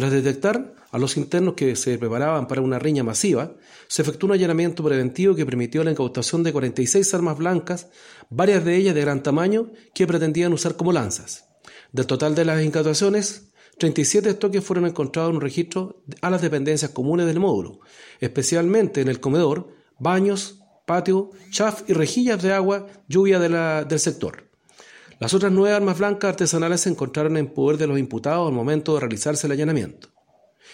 Tras detectar a los internos que se preparaban para una riña masiva, se efectuó un allanamiento preventivo que permitió la incautación de 46 armas blancas, varias de ellas de gran tamaño, que pretendían usar como lanzas. Del total de las incautaciones, 37 estoques fueron encontrados en un registro a las dependencias comunes del módulo, especialmente en el comedor, baños, patio, chaf y rejillas de agua lluvia del sector. Las otras nueve armas blancas artesanales se encontraron en poder de los imputados al momento de realizarse el allanamiento.